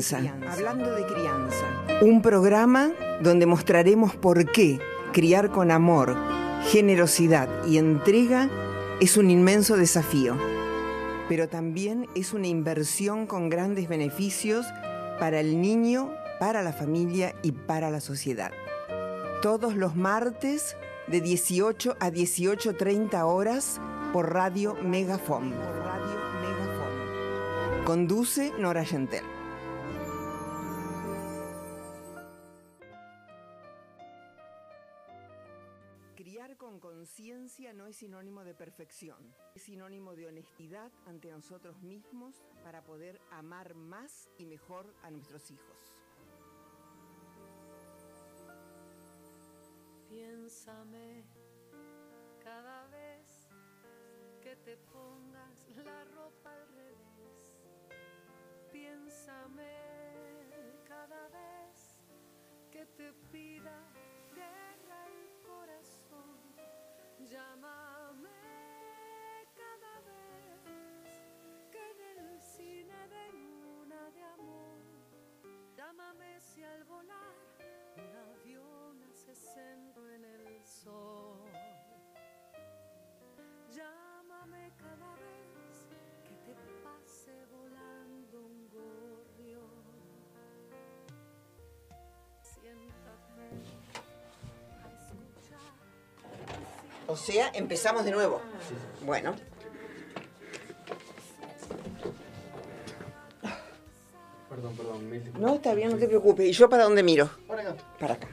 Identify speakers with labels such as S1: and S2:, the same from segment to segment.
S1: crianza. Hablando de crianza. Un programa donde mostraremos por qué criar con amor, generosidad y entrega es un inmenso desafío, pero también es una inversión con grandes beneficios para el niño, para la familia y para la sociedad. Todos los martes de 18 a 18.30 horas por Radio Megafon. Por Radio Megafon. Conduce Nora Gentel. Es sinónimo de perfección, es sinónimo de honestidad ante nosotros mismos para poder amar más y mejor a nuestros hijos.
S2: Piénsame cada vez que te pongas la ropa al revés. Piénsame cada vez que te pida Llámame cada vez que en el cine den una de amor. Llámame si al volar un avión hace centro en el sol.
S1: O sea, empezamos de nuevo. Bueno.
S3: Perdón, perdón, mil.
S1: No, está bien, no te preocupes. ¿Y yo para dónde miro?
S3: Para acá.
S1: Para acá.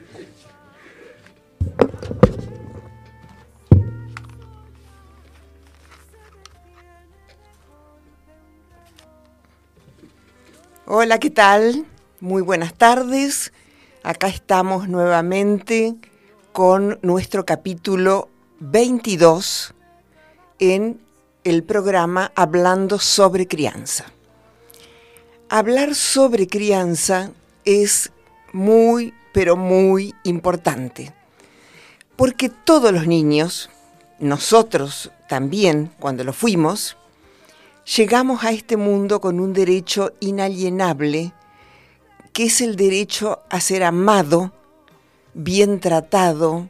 S1: Hola, ¿qué tal? Muy buenas tardes. Acá estamos nuevamente con nuestro capítulo 22 en el programa Hablando sobre crianza. Hablar sobre crianza es muy, pero muy importante, porque todos los niños, nosotros también cuando lo fuimos, llegamos a este mundo con un derecho inalienable, que es el derecho a ser amado, bien tratado,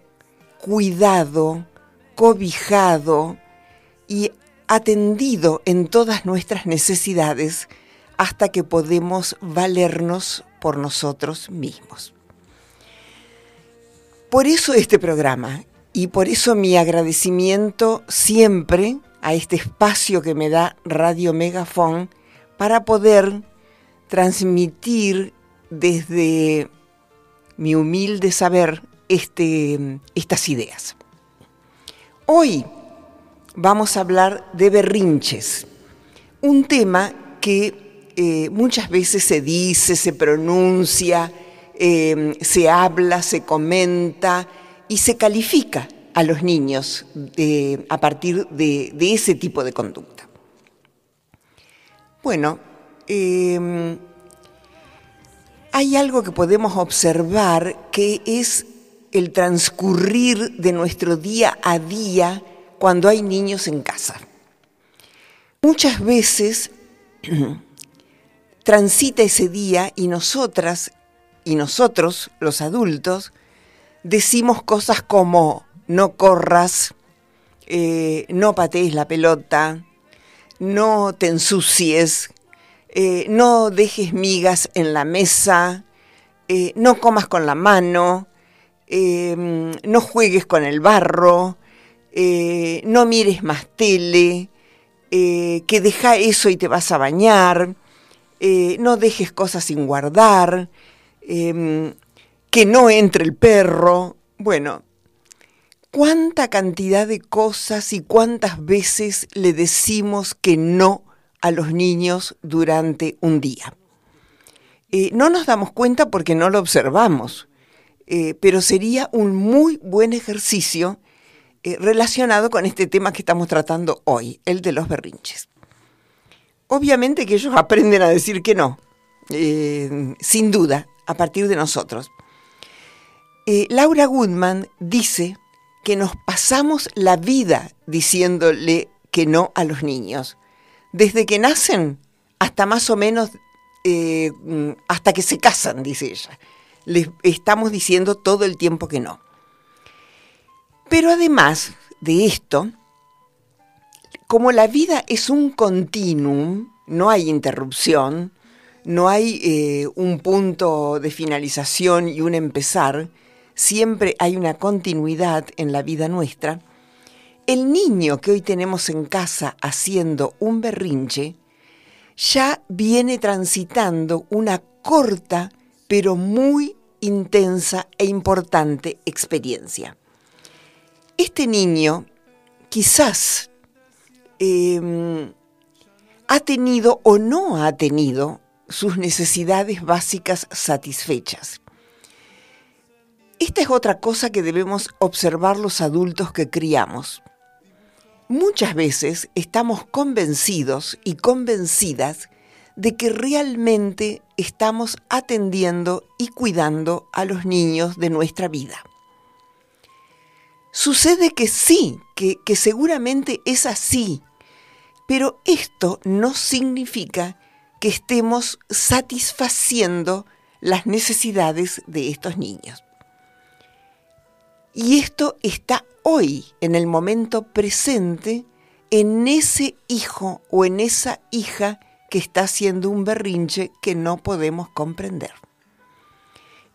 S1: cuidado, cobijado y atendido en todas nuestras necesidades hasta que podemos valernos por nosotros mismos. Por eso este programa y por eso mi agradecimiento siempre a este espacio que me da Radio Megafon para poder transmitir desde mi humilde saber este, estas ideas. Hoy vamos a hablar de berrinches, un tema que eh, muchas veces se dice, se pronuncia, eh, se habla, se comenta y se califica a los niños a partir de, ese tipo de conducta. Bueno, eh, hay algo que podemos observar que es el transcurrir de nuestro día a día cuando hay niños en casa. Muchas veces transita ese día y nosotras y nosotros, los adultos, decimos cosas como no corras, eh, no patees la pelota, no te ensucies, eh, no dejes migas en la mesa, eh, no comas con la mano, eh, no juegues con el barro, eh, no mires más tele, eh, que deja eso y te vas a bañar, eh, no dejes cosas sin guardar, em, que no entre el perro. Bueno, ¿cuánta cantidad de cosas y cuántas veces le decimos que no a los niños durante un día? No nos damos cuenta porque no lo observamos, eh, pero sería un muy buen ejercicio eh, relacionado con este tema que estamos tratando hoy, el de los berrinches. Obviamente que ellos aprenden a decir que no, eh, sin duda, a partir de nosotros. Laura Goodman dice que nos pasamos la vida diciéndole que no a los niños. Desde que nacen hasta más o menos, mm, hasta que se casan, dice ella. Les estamos diciendo todo el tiempo que no. Pero además de esto, como la vida es un continuum, no hay interrupción, no hay eh, un punto de finalización y un empezar, siempre hay una continuidad en la vida nuestra, el niño que hoy tenemos en casa haciendo un berrinche ya viene transitando una corta pero muy intensa e importante experiencia. Este niño quizás eh, ha tenido o no ha tenido sus necesidades básicas satisfechas. Esta es otra cosa que debemos observar los adultos que criamos. Muchas veces estamos convencidos y convencidas de que realmente estamos atendiendo y cuidando a los niños de nuestra vida. Sucede que sí, que, que seguramente es así, pero esto no significa que estemos satisfaciendo las necesidades de estos niños. Y esto está hoy, en el momento presente, en ese hijo o en esa hija que está haciendo un berrinche que no podemos comprender.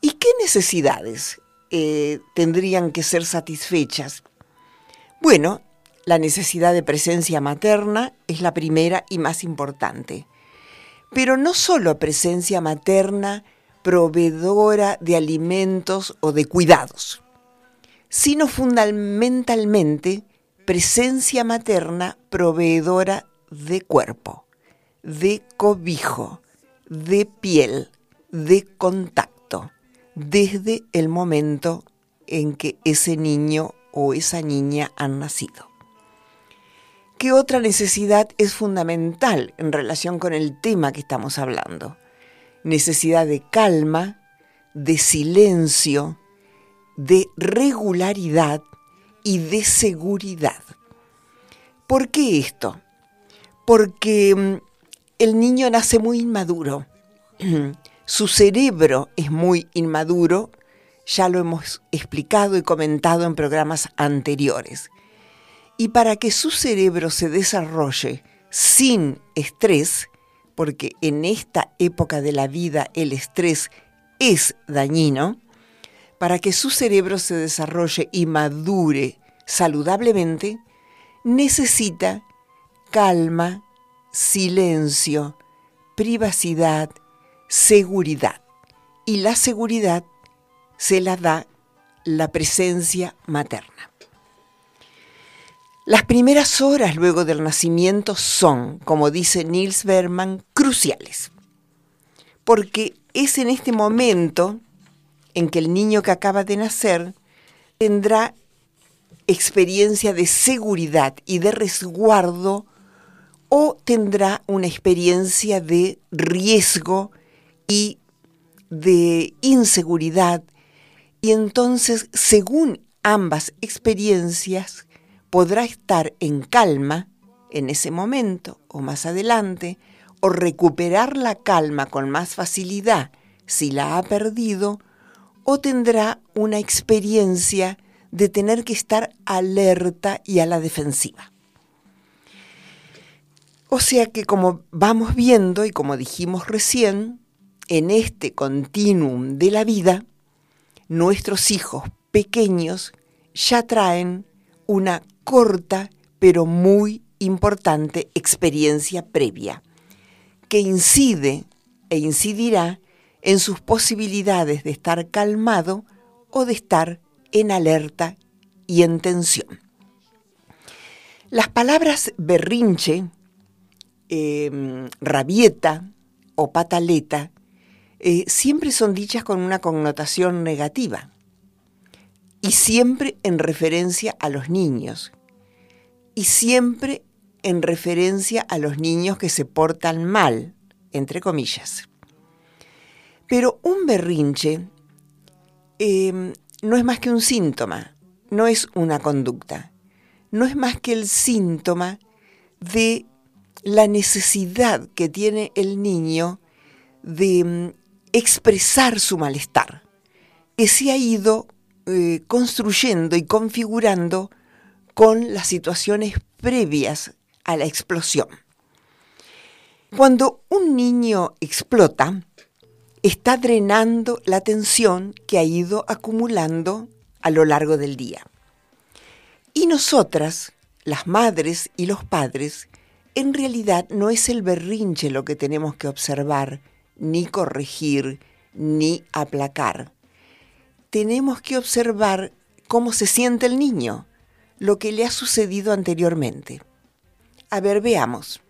S1: ¿Y qué necesidades eh, tendrían que ser satisfechas? Bueno, la necesidad de presencia materna es la primera y más importante. Pero no solo presencia materna proveedora de alimentos o de cuidados, sino fundamentalmente presencia materna proveedora de cuerpo, de cobijo, de piel, de contacto, desde el momento en que ese niño o esa niña han nacido. ¿Qué otra necesidad es fundamental en relación con el tema que estamos hablando? Necesidad de calma, de silencio, de regularidad y de seguridad. ¿Por qué esto? Porque mm, el niño nace muy inmaduro, su cerebro es muy inmaduro, ya lo hemos explicado y comentado en programas anteriores. Y para que su cerebro se desarrolle sin estrés, porque en esta época de la vida el estrés es dañino, para que su cerebro se desarrolle y madure saludablemente, necesita calma, silencio, privacidad, seguridad. Y la seguridad se la da la presencia materna. Las primeras horas luego del nacimiento son, como dice Niels Berman, cruciales, porque es en este momento en que el niño que acaba de nacer tendrá experiencia de seguridad y de resguardo o tendrá una experiencia de riesgo y de inseguridad. Y entonces, según ambas experiencias, podrá estar en calma en ese momento o más adelante, o recuperar la calma con más facilidad si la ha perdido, o tendrá una experiencia de tener que estar alerta y a la defensiva. O sea que como vamos viendo y como dijimos recién, en este continuum de la vida, nuestros hijos pequeños ya traen una corta pero muy importante experiencia previa, que incide e incidirá en sus posibilidades de estar calmado o de estar en alerta y en tensión. Las palabras berrinche, eh, rabieta o pataleta eh, siempre son dichas con una connotación negativa y siempre en referencia a los niños y siempre en referencia a los niños que se portan mal, entre comillas. Pero un berrinche em, no es más que un síntoma, no es una conducta, no es más que el síntoma de la necesidad que tiene el niño de mm, expresar su malestar, que se ha ido eh, construyendo y configurando con las situaciones previas a la explosión. Cuando un niño explota, está drenando la tensión que ha ido acumulando a lo largo del día. Y nosotras, las madres y los padres, en realidad no es el berrinche lo que tenemos que observar, ni corregir, ni aplacar. Tenemos que observar cómo se siente el niño, lo que le ha sucedido anteriormente. A ver, veamos.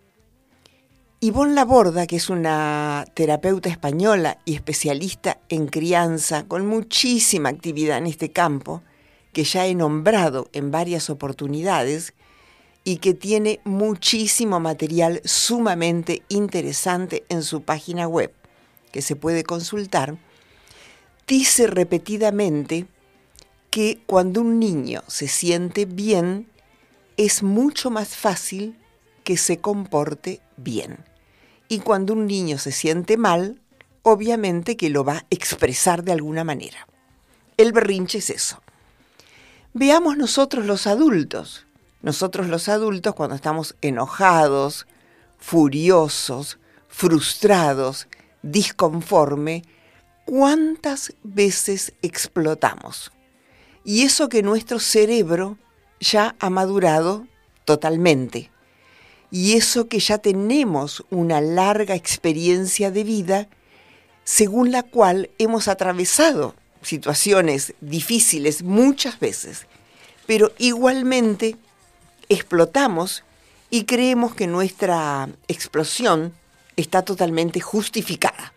S1: Yvonne Laborda, que es una terapeuta española y especialista en crianza con muchísima actividad en este campo, que ya he nombrado en varias oportunidades y que tiene muchísimo material sumamente interesante en su página web, que se puede consultar, dice repetidamente que cuando un niño se siente bien, es mucho más fácil que se comporte bien. Y cuando un niño se siente mal, obviamente que lo va a expresar de alguna manera. El berrinche es eso. Veamos nosotros los adultos. Nosotros los adultos cuando estamos enojados, furiosos, frustrados, disconforme, ¿cuántas veces explotamos? Y eso que nuestro cerebro ya ha madurado totalmente y eso que ya tenemos una larga experiencia de vida según la cual hemos atravesado situaciones difíciles muchas veces, pero igualmente explotamos y creemos que nuestra explosión está totalmente justificada.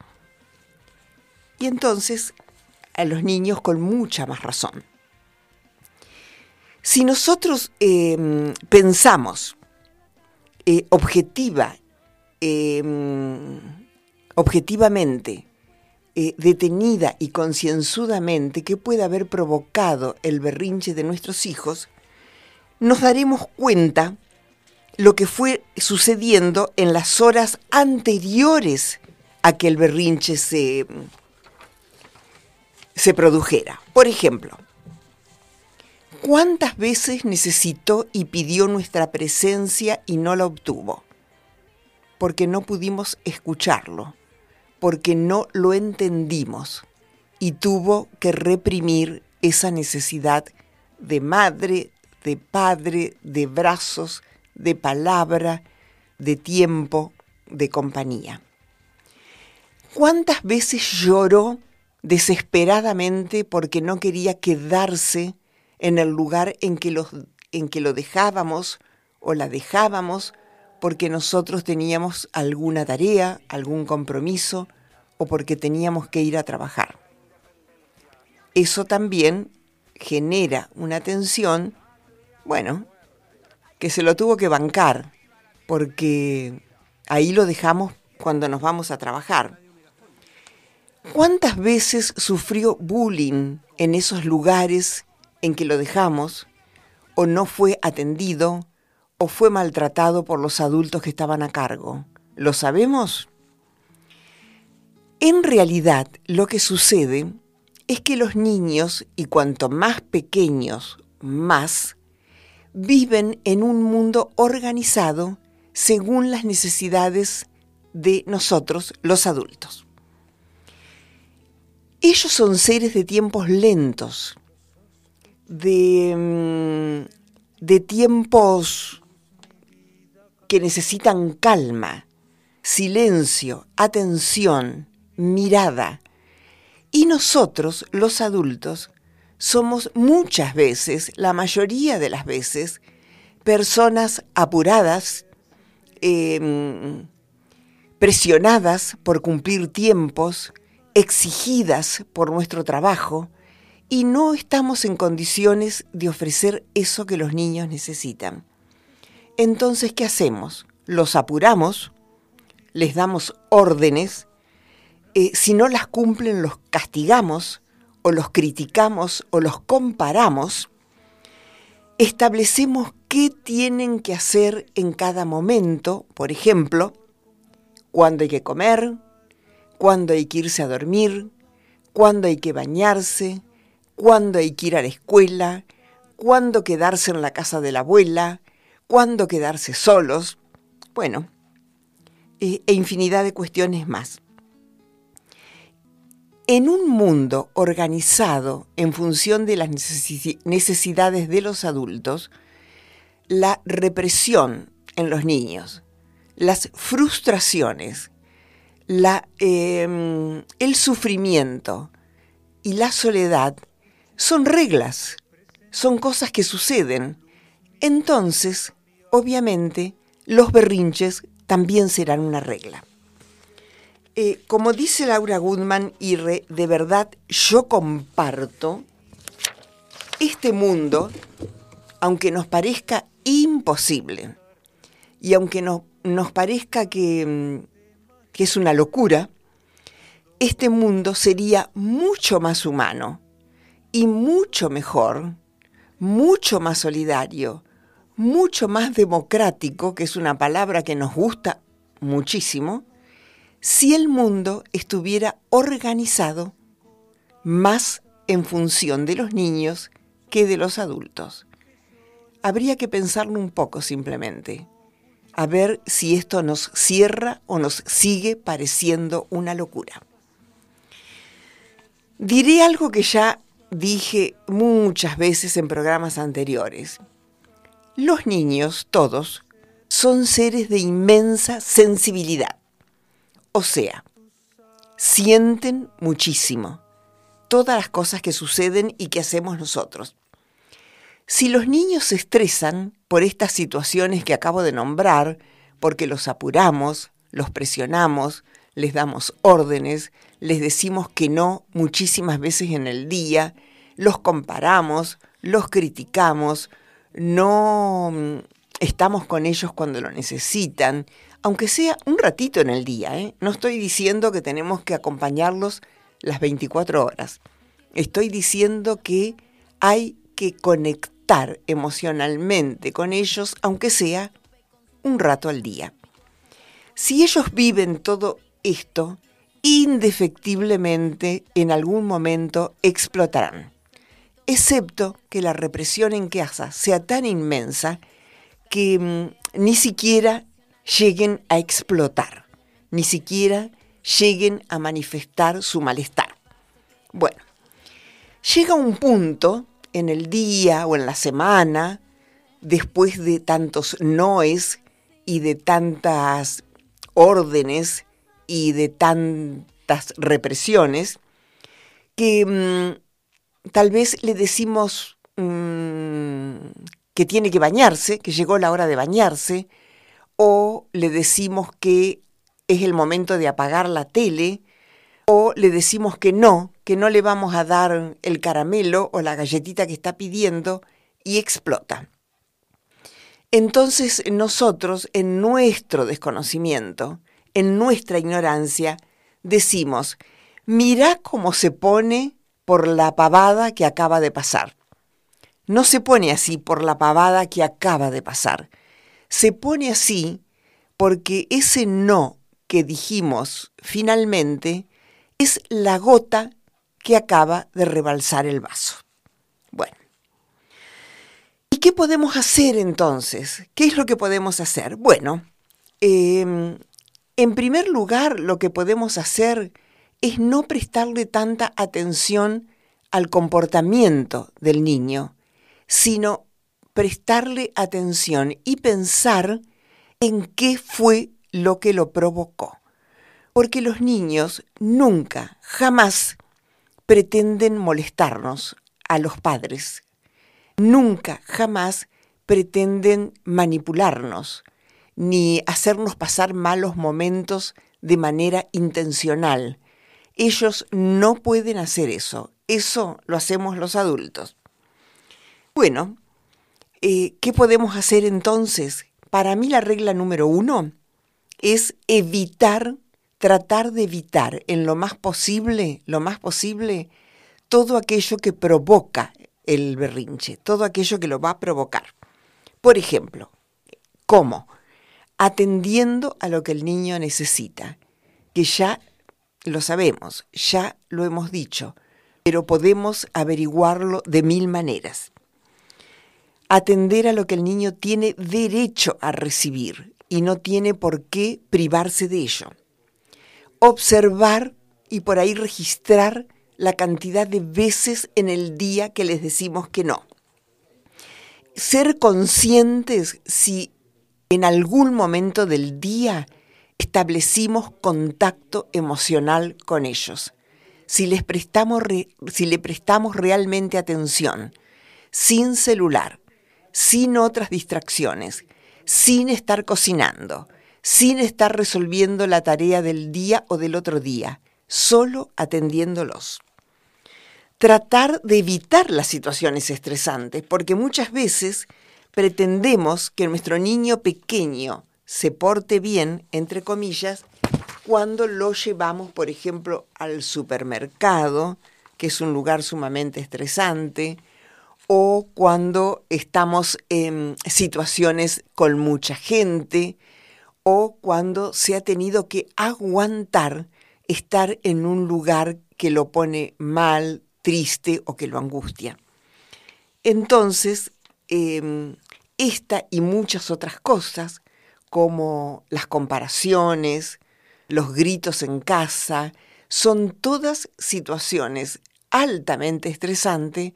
S1: Y entonces a los niños con mucha más razón. Si nosotros eh, pensamos eh, objetiva, eh, objetivamente, detenida y concienzudamente que puede haber provocado el berrinche de nuestros hijos, nos daremos cuenta lo que fue sucediendo en las horas anteriores a que el berrinche se, se produjera. Por ejemplo, ¿Cuántas veces necesitó y pidió nuestra presencia y no la obtuvo? Porque no pudimos escucharlo, porque no lo entendimos y tuvo que reprimir esa necesidad de madre, de padre, de brazos, de palabra, de tiempo, de compañía. ¿Cuántas veces lloró desesperadamente porque no quería quedarse en el lugar en que, los, en que lo dejábamos o la dejábamos porque nosotros teníamos alguna tarea, algún compromiso o porque teníamos que ir a trabajar. Eso también genera una tensión, bueno, que se lo tuvo que bancar, porque ahí lo dejamos cuando nos vamos a trabajar. ¿Cuántas veces sufrió bullying en esos lugares en que lo dejamos, o no fue atendido, o fue maltratado por los adultos que estaban a cargo. ¿Lo sabemos? En realidad, lo que sucede es que los niños, y cuanto más pequeños, más, viven en un mundo organizado según las necesidades de nosotros, los adultos. Ellos son seres de tiempos lentos, de, mm, de tiempos que necesitan calma, silencio, atención, mirada. Y nosotros, los adultos, somos muchas veces, la mayoría de las veces, personas apuradas, em, presionadas por cumplir tiempos, exigidas por nuestro trabajo, y no estamos en condiciones de ofrecer eso que los niños necesitan. Entonces, ¿qué hacemos? Los apuramos, les damos órdenes, eh, si no las cumplen los castigamos o los criticamos o los comparamos, establecemos qué tienen que hacer en cada momento, por ejemplo, cuándo hay que comer, cuándo hay que irse a dormir, cuándo hay que bañarse, cuándo hay que ir a la escuela, cuándo quedarse en la casa de la abuela, cuándo quedarse solos, bueno, e infinidad de cuestiones más. En un mundo organizado en función de las necesidades de los adultos, la represión en los niños, las frustraciones, eh, el sufrimiento y la soledad son reglas, son cosas que suceden. Entonces, obviamente, los berrinches también serán una regla. Eh, como dice Laura Goodman, y de verdad yo comparto, este mundo, aunque nos parezca imposible, y aunque no, nos parezca mm, que es una locura, este mundo sería mucho más humano y mucho mejor, mucho más solidario, mucho más democrático, que es una palabra que nos gusta muchísimo, si el mundo estuviera organizado más en función de los niños que de los adultos. Habría que pensarlo un poco simplemente, a ver si esto nos cierra o nos sigue pareciendo una locura. Diré algo que ya dije muchas veces en programas anteriores. Los niños, todos, son seres de inmensa sensibilidad. O sea, sienten muchísimo todas las cosas que suceden y que hacemos nosotros. Si los niños se estresan por estas situaciones que acabo de nombrar, porque los apuramos, los presionamos, les damos órdenes, les decimos que no muchísimas veces en el día, los comparamos, los criticamos, no mm, estamos con ellos cuando lo necesitan, aunque sea un ratito en el día. ¿eh? No estoy diciendo que tenemos que acompañarlos las 24 horas. Estoy diciendo que hay que conectar emocionalmente con ellos, aunque sea un rato al día. Si ellos viven todo esto, indefectiblemente en algún momento explotarán excepto que la represión en casa sea tan inmensa que mm, ni siquiera lleguen a explotar, ni siquiera lleguen a manifestar su malestar. Bueno, llega un punto en el día o en la semana, después de tantos noes y de tantas órdenes y de tantas represiones, que mm, tal vez le decimos mmm, que tiene que bañarse, que llegó la hora de bañarse, o le decimos que es el momento de apagar la tele, o le decimos que no, que no le vamos a dar el caramelo o la galletita que está pidiendo y explota. Entonces nosotros, en nuestro desconocimiento, en nuestra ignorancia, decimos, mira cómo se pone por la pavada que acaba de pasar. No se pone así por la pavada que acaba de pasar. Se pone así porque ese no que dijimos finalmente es la gota que acaba de rebalsar el vaso. Bueno. ¿Y qué podemos hacer entonces? ¿Qué es lo que podemos hacer? Bueno, eh, en primer lugar, lo que podemos hacer es no prestarle tanta atención al comportamiento del niño, sino prestarle atención y pensar en qué fue lo que lo provocó. Porque los niños nunca, jamás pretenden molestarnos a los padres. Nunca, jamás pretenden manipularnos, ni hacernos pasar malos momentos de manera intencional, ellos no pueden hacer eso. Eso lo hacemos los adultos. Bueno, eh, ¿qué podemos hacer entonces? Para mí la regla número uno es evitar, tratar de evitar en lo más posible, lo más posible, todo aquello que provoca el berrinche, todo aquello que lo va a provocar. Por ejemplo, ¿cómo? Atendiendo a lo que el niño necesita, que ya lo sabemos, ya lo hemos dicho, pero podemos averiguarlo de mil maneras. Atender a lo que el niño tiene derecho a recibir y no tiene por qué privarse de ello. Observar y por ahí registrar la cantidad de veces en el día que les decimos que no. Ser conscientes si en algún momento del día establecimos contacto emocional con ellos, si les prestamos, re- si le prestamos realmente atención, sin celular, sin otras distracciones, sin estar cocinando, sin estar resolviendo la tarea del día o del otro día, solo atendiéndolos. Tratar de evitar las situaciones estresantes, porque muchas veces pretendemos que nuestro niño pequeño se porte bien, entre comillas, cuando lo llevamos, por ejemplo, al supermercado, que es un lugar sumamente estresante, o cuando estamos en situaciones con mucha gente, o cuando se ha tenido que aguantar estar en un lugar que lo pone mal, triste o que lo angustia. Entonces, eh, esta y muchas otras cosas, como las comparaciones, los gritos en casa, son todas situaciones altamente estresante,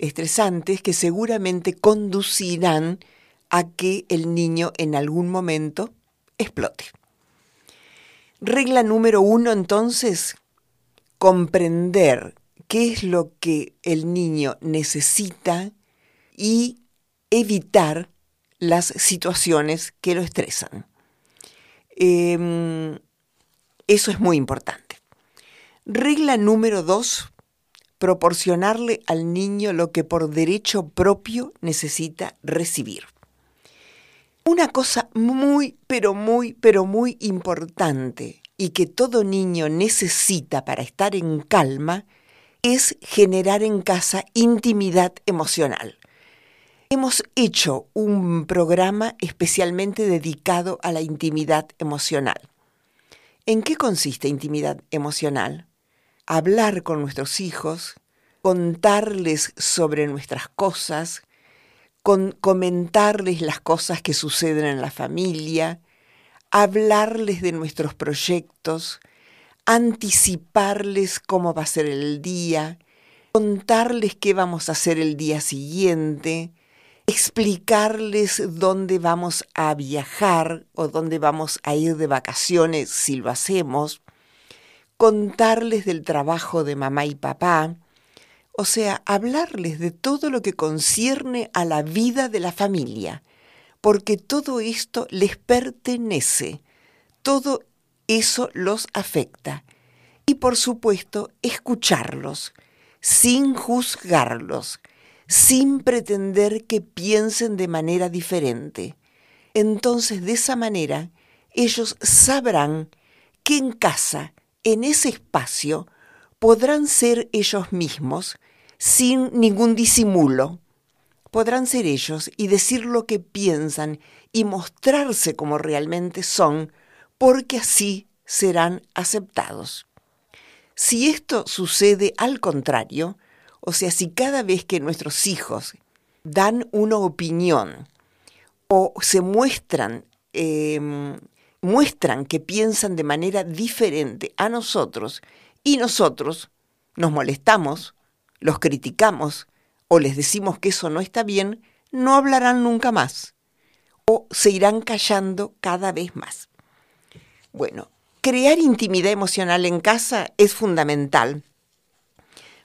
S1: estresantes que seguramente conducirán a que el niño en algún momento explote. Regla número uno, entonces, comprender qué es lo que el niño necesita y evitar las situaciones que lo estresan. Em, eso es muy importante. Regla número dos, proporcionarle al niño lo que por derecho propio necesita recibir. Una cosa muy, pero muy, pero muy importante y que todo niño necesita para estar en calma es generar en casa intimidad emocional. Hemos hecho un programa especialmente dedicado a la intimidad emocional. ¿En qué consiste intimidad emocional? Hablar con nuestros hijos, contarles sobre nuestras cosas, con comentarles las cosas que suceden en la familia, hablarles de nuestros proyectos, anticiparles cómo va a ser el día, contarles qué vamos a hacer el día siguiente, explicarles dónde vamos a viajar o dónde vamos a ir de vacaciones si lo hacemos, contarles del trabajo de mamá y papá, o sea, hablarles de todo lo que concierne a la vida de la familia, porque todo esto les pertenece, todo eso los afecta. Y por supuesto, escucharlos, sin juzgarlos, sin pretender que piensen de manera diferente. Entonces, de esa manera, ellos sabrán que en casa, en ese espacio, podrán ser ellos mismos sin ningún disimulo. Podrán ser ellos y decir lo que piensan y mostrarse como realmente son, porque así serán aceptados. Si esto sucede al contrario, o sea, si cada vez que nuestros hijos dan una opinión o se muestran, eh, muestran que piensan de manera diferente a nosotros y nosotros nos molestamos, los criticamos o les decimos que eso no está bien, no hablarán nunca más o se irán callando cada vez más. Bueno, crear intimidad emocional en casa es fundamental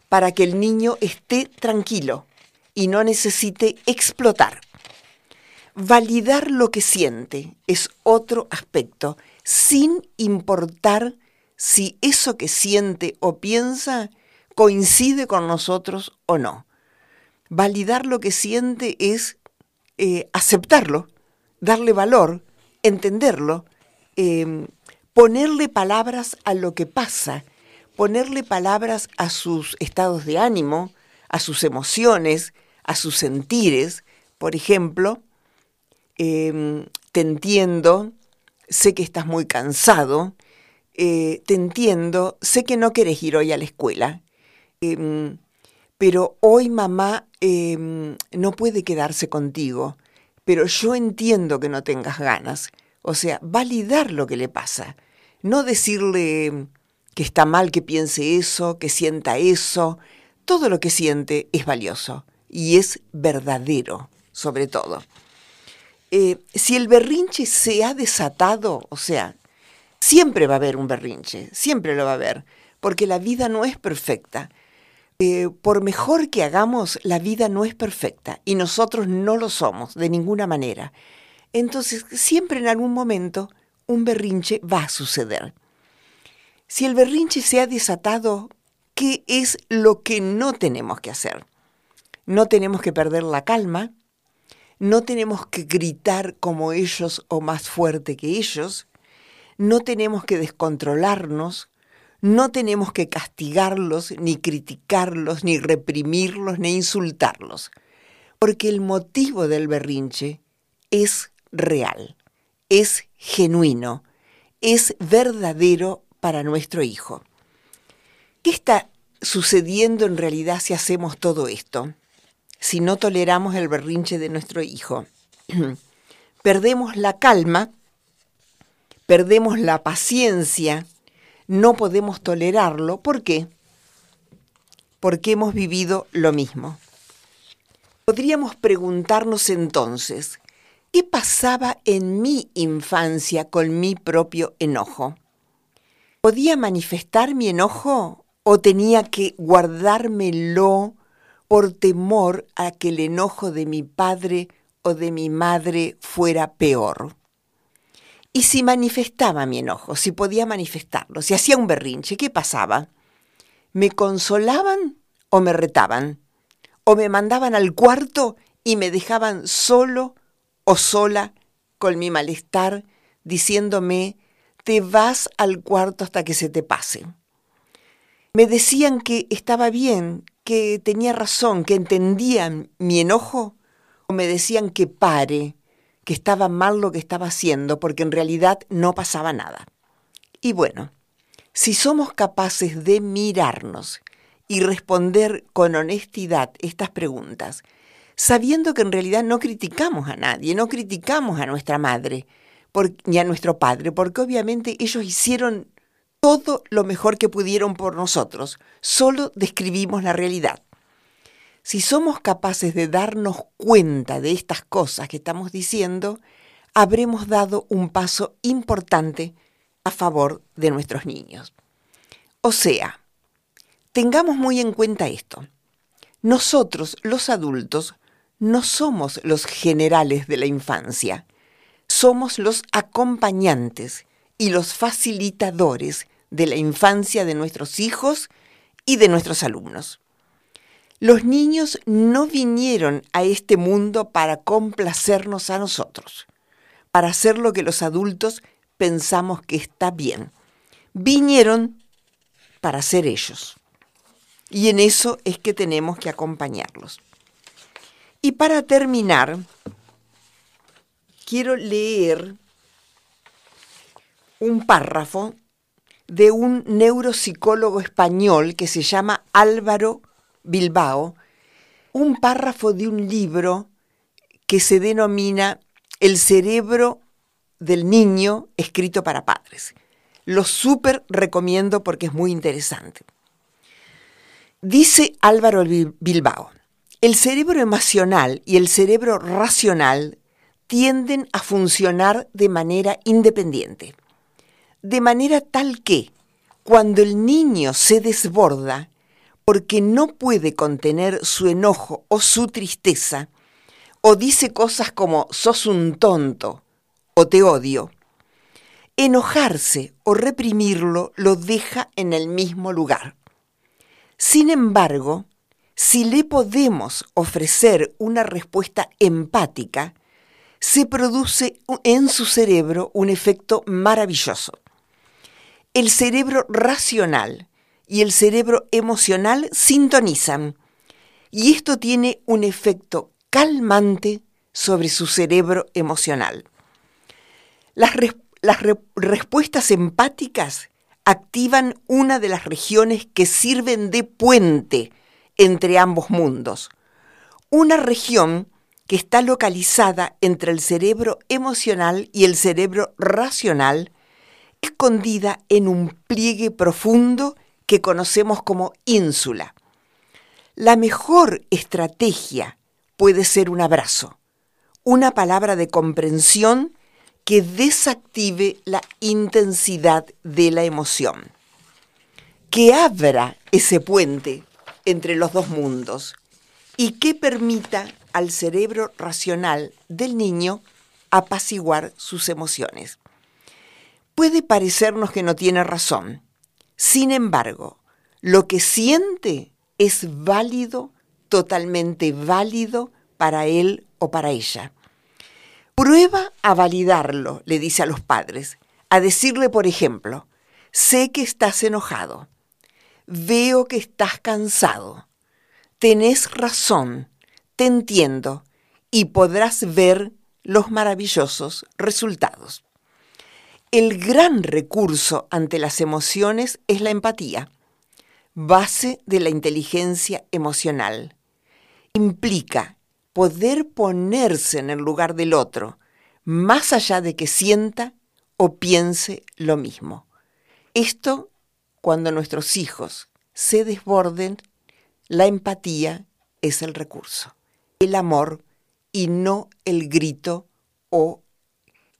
S1: para que el niño esté tranquilo y no necesite explotar. Validar lo que siente es otro aspecto, sin importar si eso que siente o piensa coincide con nosotros o no. Validar lo que siente es eh, aceptarlo, darle valor, entenderlo, eh, ponerle palabras a lo que pasa, ponerle palabras a sus estados de ánimo, a sus emociones, a sus sentires. Por ejemplo, em, te entiendo, sé que estás muy cansado, eh, te entiendo, sé que no quieres ir hoy a la escuela, em, pero hoy mamá em, no puede quedarse contigo, pero yo entiendo que no tengas ganas. O sea, validar lo que le pasa, no decirle que está mal que piense eso, que sienta eso. Todo lo que siente es valioso y es verdadero, sobre todo. Eh, si el berrinche se ha desatado, o sea, siempre va a haber un berrinche, siempre lo va a haber, porque la vida no es perfecta. Eh, por mejor que hagamos, la vida no es perfecta y nosotros no lo somos de ninguna manera. Entonces, siempre en algún momento un berrinche va a suceder. Si el berrinche se ha desatado, ¿qué es lo que no tenemos que hacer? No tenemos que perder la calma, no tenemos que gritar como ellos o más fuerte que ellos, no tenemos que descontrolarnos, no tenemos que castigarlos, ni criticarlos, ni reprimirlos, ni insultarlos, porque el motivo del berrinche es real, es genuino, es verdadero para nuestro hijo. ¿Qué está sucediendo en realidad si hacemos todo esto? Si no toleramos el berrinche de nuestro hijo. perdemos la calma, perdemos la paciencia, no podemos tolerarlo. ¿Por qué? Porque hemos vivido lo mismo. Podríamos preguntarnos entonces, ¿qué pasaba en mi infancia con mi propio enojo? ¿Podía manifestar mi enojo o tenía que guardármelo por temor a que el enojo de mi padre o de mi madre fuera peor? Y si manifestaba mi enojo, si podía manifestarlo, si hacía un berrinche, ¿qué pasaba? ¿Me consolaban o me retaban? ¿O me mandaban al cuarto y me dejaban solo o sola con mi malestar, diciéndome te vas al cuarto hasta que se te pase. Me decían que estaba bien, que tenía razón, que entendían mi enojo, o me decían que pare, que estaba mal lo que estaba haciendo, porque en realidad no pasaba nada. Y bueno, si somos capaces de mirarnos y responder con honestidad estas preguntas, sabiendo que en realidad no criticamos a nadie, no criticamos a nuestra madre, ni a nuestro Padre, porque obviamente ellos hicieron todo lo mejor que pudieron por nosotros, solo describimos la realidad. Si somos capaces de darnos cuenta de estas cosas que estamos diciendo, habremos dado un paso importante a favor de nuestros niños. O sea, tengamos muy en cuenta esto. Nosotros, los adultos, no somos los generales de la infancia somos los acompañantes y los facilitadores de la infancia de nuestros hijos y de nuestros alumnos. Los niños no vinieron a este mundo para complacernos a nosotros, para hacer lo que los adultos pensamos que está bien. Vinieron para ser ellos. Y en eso es que tenemos que acompañarlos. Y para terminar, quiero leer un párrafo de un neuropsicólogo español que se llama Álvaro Bilbao, un párrafo de un libro que se denomina El cerebro del niño escrito para padres. Lo súper recomiendo porque es muy interesante. Dice Álvaro Bilbao, el cerebro emocional y el cerebro racional tienden a funcionar de manera independiente, de manera tal que cuando el niño se desborda porque no puede contener su enojo o su tristeza, o dice cosas como sos un tonto o te odio, enojarse o reprimirlo lo deja en el mismo lugar. Sin embargo, si le podemos ofrecer una respuesta empática, se produce en su cerebro un efecto maravilloso. El cerebro racional y el cerebro emocional sintonizan. Y esto tiene un efecto calmante sobre su cerebro emocional. Las, res- las re- respuestas empáticas activan una de las regiones que sirven de puente entre ambos mundos. Una región que está localizada entre el cerebro emocional y el cerebro racional, escondida en un pliegue profundo que conocemos como ínsula. La mejor estrategia puede ser un abrazo, una palabra de comprensión que desactive la intensidad de la emoción, que abra ese puente entre los dos mundos y que permita al cerebro racional del niño apaciguar sus emociones. Puede parecernos que no tiene razón, sin embargo, lo que siente es válido, totalmente válido para él o para ella. Prueba a validarlo, le dice a los padres, a decirle, por ejemplo, sé que estás enojado, veo que estás cansado, tenés razón, te entiendo. Y podrás ver los maravillosos resultados. El gran recurso ante las emociones es la empatía, base de la inteligencia emocional. Implica poder ponerse en el lugar del otro, más allá de que sienta o piense lo mismo. Esto, cuando nuestros hijos se desborden, la empatía es el recurso, el amor y no el grito o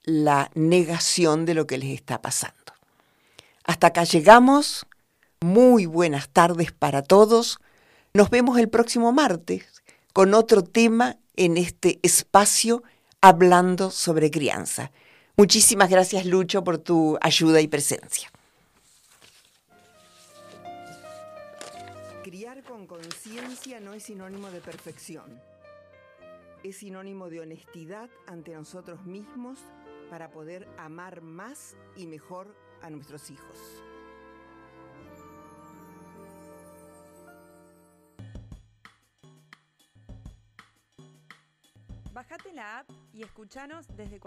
S1: la negación de lo que les está pasando. Hasta acá llegamos. Muy buenas tardes para todos. Nos vemos el próximo martes con otro tema en este espacio hablando sobre crianza. Muchísimas gracias Lucho por tu ayuda y presencia. Criar con conciencia no es sinónimo de perfección. Es sinónimo de honestidad ante nosotros mismos para poder amar más y mejor a nuestros hijos.
S4: Bajate la app y escuchanos desde cualquier